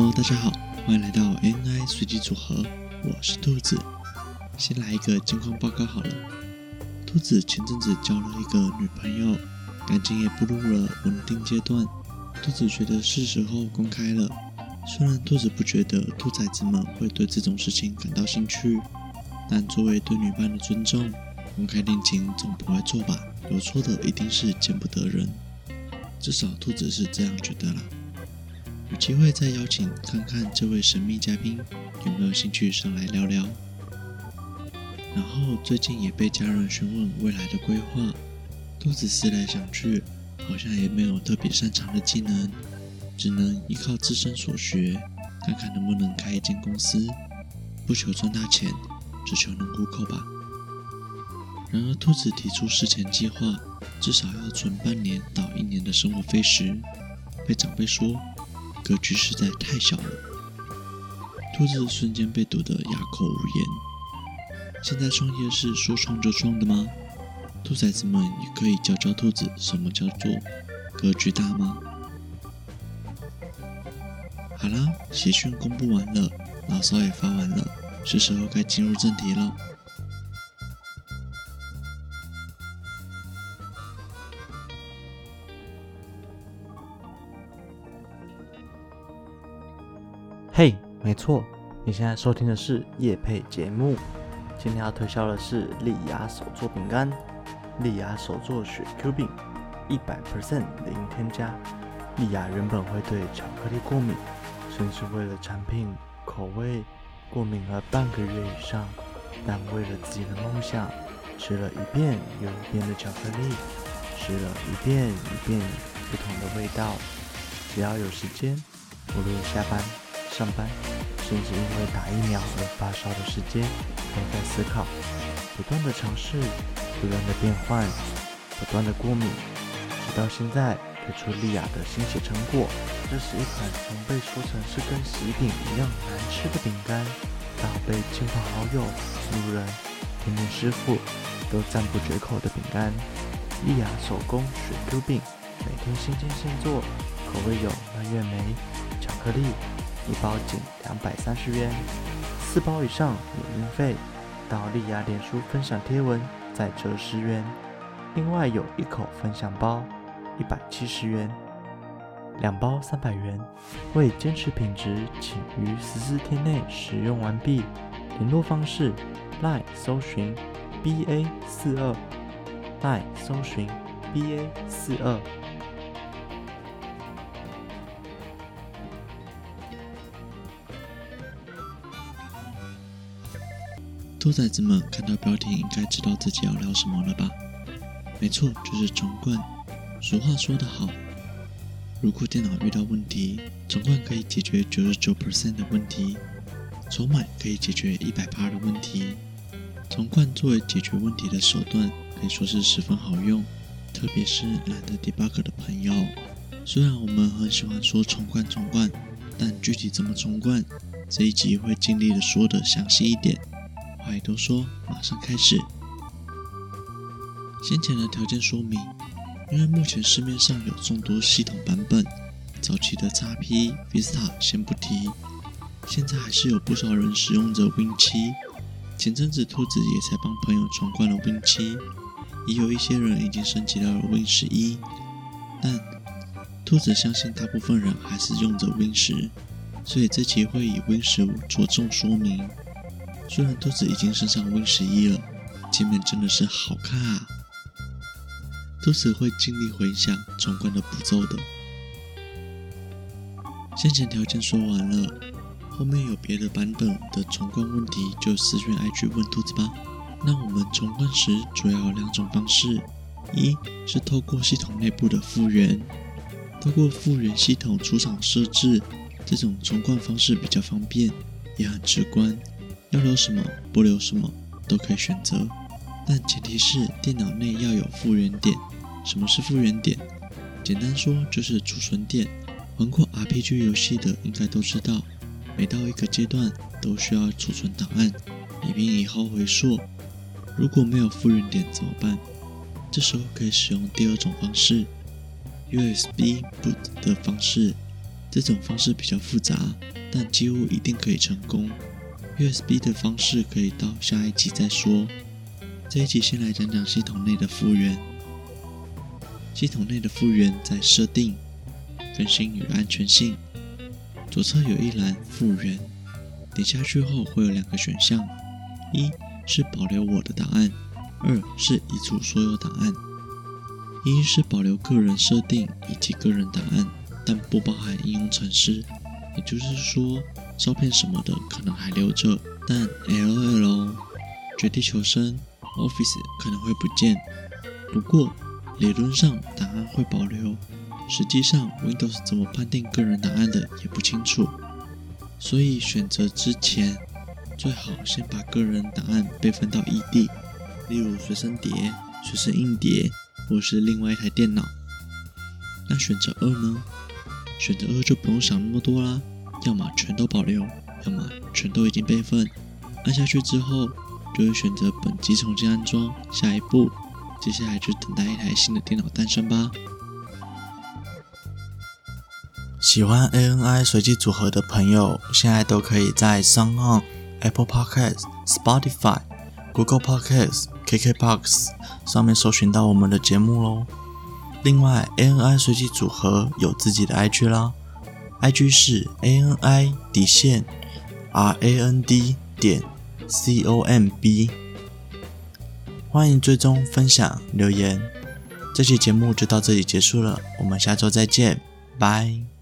大家好，欢迎来到 AI 随机组合，我是兔子。先来一个近况报告好了。兔子前阵子交了一个女朋友，感情也步入了稳定阶段。兔子觉得是时候公开了。虽然兔子不觉得兔崽子们会对这种事情感到兴趣，但作为对女伴的尊重，公开恋情总不会错吧？有错的一定是见不得人。至少兔子是这样觉得啦。有机会再邀请看看这位神秘嘉宾有没有兴趣上来聊聊。然后最近也被家人询问未来的规划，兔子思来想去，好像也没有特别擅长的技能，只能依靠自身所学，看看能不能开一间公司，不求赚大钱，只求能糊口吧。然而兔子提出事前计划，至少要存半年到一年的生活费时，被长辈说。格局实在太小了，兔子瞬间被堵得哑口无言。现在创业是说创就创的吗？兔崽子们也可以教教兔子什么叫做格局大吗？好啦，喜讯公布完了，牢骚也发完了，是时候该进入正题了。没错，你现在收听的是夜配节目。今天要推销的是丽雅手作饼干，丽雅手作雪 Q 饼，一百 percent 零添加。丽雅原本会对巧克力过敏，甚至为了产品口味过敏了半个月以上，但为了自己的梦想，吃了一遍又一遍的巧克力，吃了一遍一遍不同的味道。只要有时间，无论下班。上班，甚至因为打疫苗而发烧的时间，都在思考，不断的尝试，不断的变换，不断的过敏，直到现在推出丽雅的新血成果。这是一款从被说成是跟喜饼一样难吃的饼干，到被亲朋好友、路人、甜点师傅都赞不绝口的饼干。丽雅手工水 Q 饼，每天新鲜现做，口味有蔓越莓、巧克力。一包仅两百三十元，四包以上免运费。到丽雅脸书分享贴文再折十元。另外有一口分享包，一百七十元，两包三百元。为坚持品质，请于十四天内使用完毕。联络方式：LINE 搜寻 BA 四二，LINE 搜寻 BA 四二。兔崽子们看到标题，应该知道自己要聊什么了吧？没错，就是重灌。俗话说得好，如果电脑遇到问题，重灌可以解决九十九 percent 的问题，重买可以解决一百趴的问题。重灌作为解决问题的手段，可以说是十分好用，特别是懒得 debug 的朋友。虽然我们很喜欢说重灌重灌，但具体怎么重灌，这一集会尽力的说的详细一点。话都说，马上开始。先前的条件说明，因为目前市面上有众多系统版本，早期的 XP、Vista 先不提，现在还是有不少人使用着 Win7。前阵子兔子也才帮朋友重灌了 Win7，也有一些人已经升级到了 Win11，但兔子相信大部分人还是用着 Win10，所以这期会以 Win15 着重说明。虽然兔子已经升上 Win 十一了，界面真的是好看啊！兔子会尽力回想重灌的步骤的。先前条件说完了，后面有别的版本的重灌问题就私讯 IG 问兔子吧。那我们重灌时主要有两种方式：一是透过系统内部的复原，透过复原系统出厂设置，这种重灌方式比较方便，也很直观。要留什么，不留什么都可以选择，但前提是电脑内要有复原点。什么是复原点？简单说就是储存点。玩过 RPG 游戏的应该都知道，每到一个阶段都需要储存档案，以便以后回溯。如果没有复原点怎么办？这时候可以使用第二种方式，USB boot 的方式。这种方式比较复杂，但几乎一定可以成功。USB 的方式可以到下一集再说。这一集先来讲讲系统内的复原。系统内的复原在设定、更新与安全性。左侧有一栏复原，点下去后会有两个选项：一是保留我的档案，二是移除所有档案。一是保留个人设定以及个人档案，但不包含应用程式，也就是说，照片什么的可能还留着，但 LOL、绝地求生、Office 可能会不见。不过理论上档案会保留。实际上，Windows 怎么判定个人档案的也不清楚，所以选择之前最好先把个人档案备份到异地，例如随身碟、随身硬碟，或是另外一台电脑。那选择二呢？选择二就不用想那么多啦，要么全都保留，要么全都已经备份。按下去之后，就会选择本机重新安装。下一步，接下来就等待一台新的电脑诞生吧。喜欢 ANI 随机组合的朋友，现在都可以在 s o n On、Apple Podcasts、Spotify、Google Podcasts、KKBox 上面搜寻到我们的节目喽。另外，ANI 随机组合有自己的 IG 啦，IG 是 ANI 底线 RAND 点 COMB，欢迎追踪、分享、留言。这期节目就到这里结束了，我们下周再见，拜。